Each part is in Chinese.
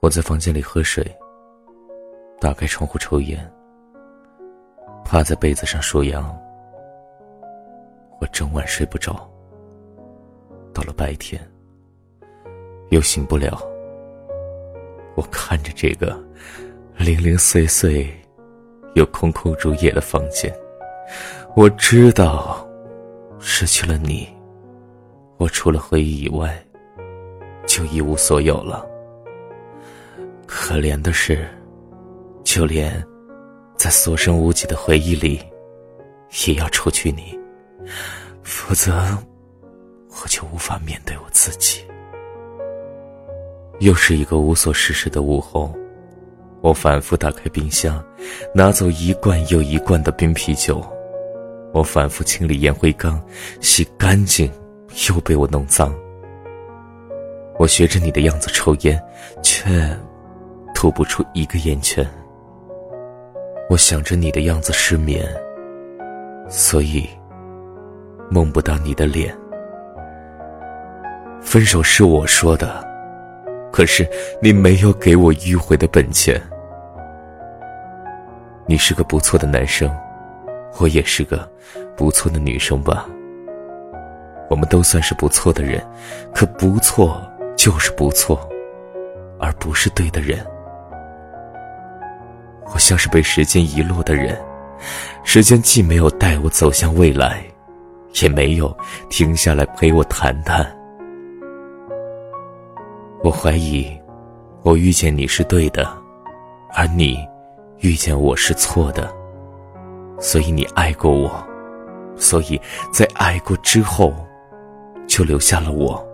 我在房间里喝水，打开窗户抽烟，趴在被子上数羊。我整晚睡不着，到了白天又醒不了。我看着这个零零碎碎又空空如也的房间，我知道失去了你，我除了回忆以外就一无所有了。可怜的是，就连在所剩无几的回忆里，也要除去你，否则我就无法面对我自己。又是一个无所事事的午后，我反复打开冰箱，拿走一罐又一罐的冰啤酒，我反复清理烟灰缸，洗干净又被我弄脏。我学着你的样子抽烟，却。吐不出一个烟圈。我想着你的样子失眠，所以梦不到你的脸。分手是我说的，可是你没有给我迂回的本钱。你是个不错的男生，我也是个不错的女生吧。我们都算是不错的人，可不错就是不错，而不是对的人。我像是被时间遗落的人，时间既没有带我走向未来，也没有停下来陪我谈谈。我怀疑，我遇见你是对的，而你遇见我是错的。所以你爱过我，所以在爱过之后，就留下了我。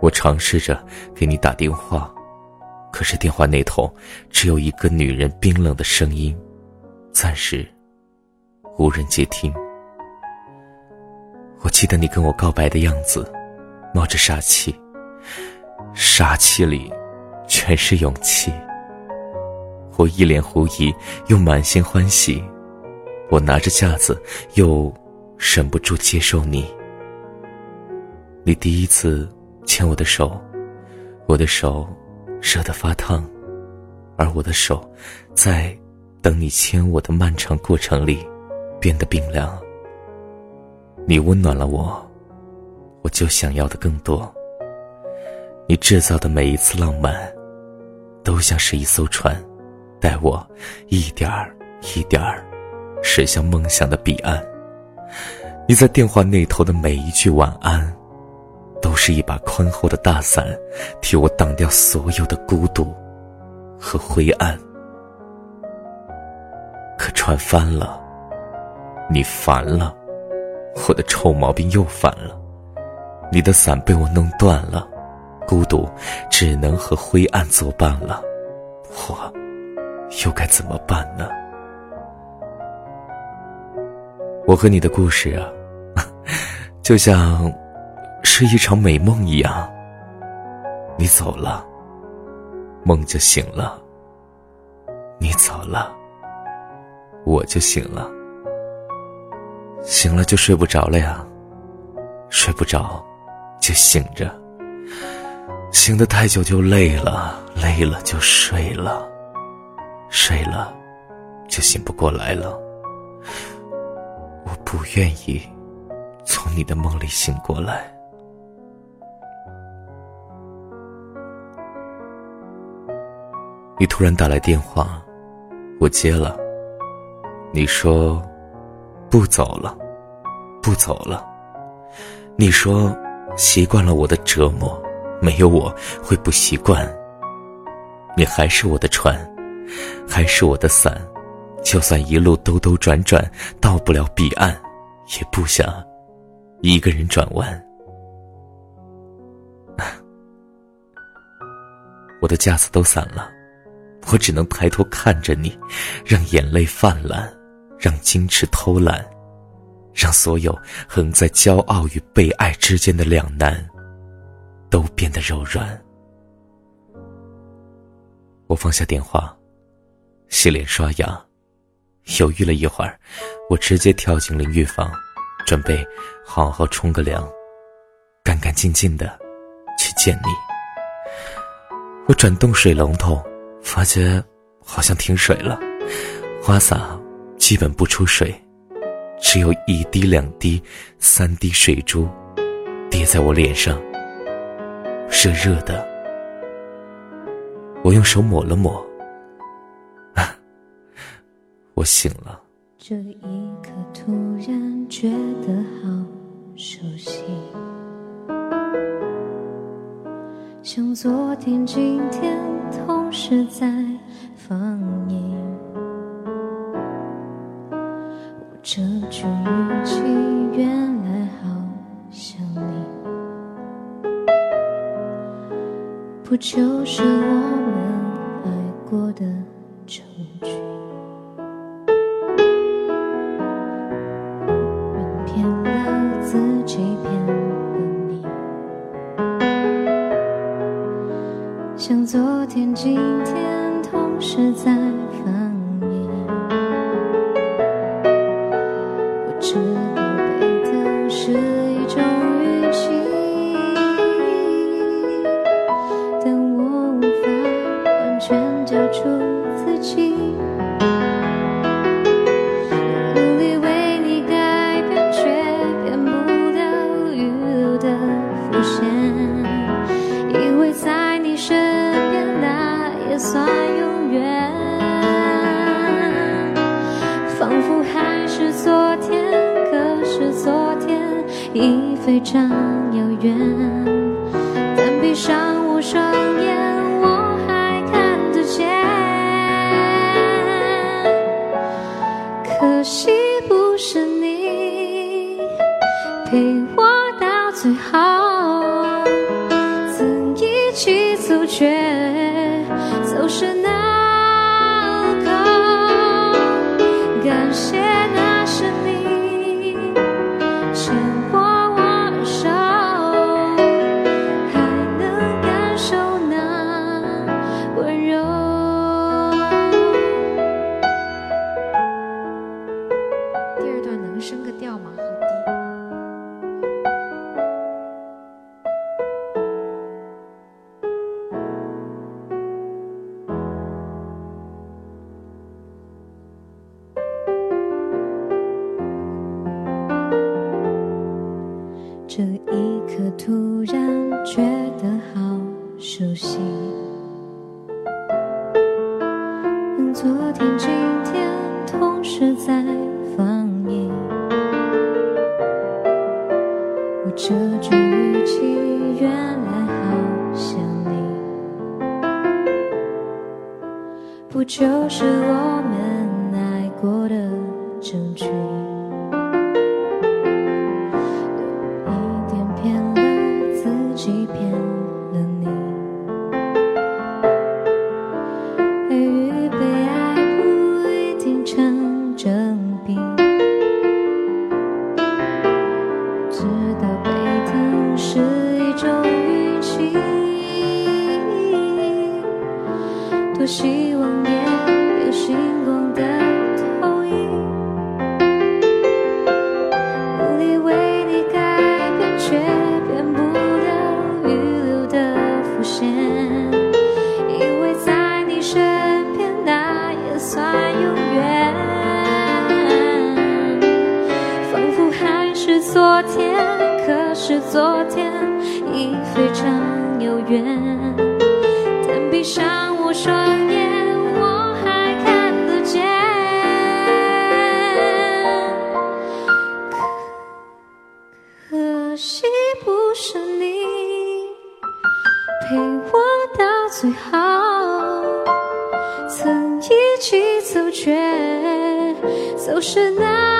我尝试着给你打电话。可是电话那头只有一个女人冰冷的声音，暂时无人接听。我记得你跟我告白的样子，冒着杀气，杀气里全是勇气。我一脸狐疑，又满心欢喜。我拿着架子，又忍不住接受你。你第一次牵我的手，我的手。热得发烫，而我的手，在等你牵我的漫长过程里，变得冰凉。你温暖了我，我就想要的更多。你制造的每一次浪漫，都像是一艘船，带我一点儿一点儿驶向梦想的彼岸。你在电话那头的每一句晚安。都是一把宽厚的大伞，替我挡掉所有的孤独和灰暗。可船翻了，你烦了，我的臭毛病又犯了。你的伞被我弄断了，孤独只能和灰暗作伴了。我又该怎么办呢？我和你的故事啊，就像……是一场美梦一样，你走了，梦就醒了；你走了，我就醒了。醒了就睡不着了呀，睡不着就醒着，醒得太久就累了，累了就睡了，睡了就醒不过来了。我不愿意从你的梦里醒过来。你突然打来电话，我接了。你说不走了，不走了。你说习惯了我的折磨，没有我会不习惯。你还是我的船，还是我的伞，就算一路兜兜转转到不了彼岸，也不想一个人转弯。我的架子都散了。我只能抬头看着你，让眼泪泛滥，让矜持偷懒，让所有横在骄傲与被爱之间的两难，都变得柔软。我放下电话，洗脸刷牙，犹豫了一会儿，我直接跳进淋浴房，准备好好冲个凉，干干净净的去见你。我转动水龙头，发觉好像停水了，花洒基本不出水，只有一滴、两滴、三滴水珠滴在我脸上，热热的。我用手抹了抹，啊，我醒了。这一刻突然觉得好熟悉。像昨天、今天同时在放映，我这句语气原来好像你，不就是我们爱过的证据？知。非常遥远。熟悉，昨天、今天同时在放映，我这句语气原来好像你，不就是我们爱过的证据？希望也有星光的投影，努力为你改变，却变不了预留的伏线。以为在你身边，那也算永远。仿佛还是昨天，可是昨天已非常遥远。但闭上。是，那。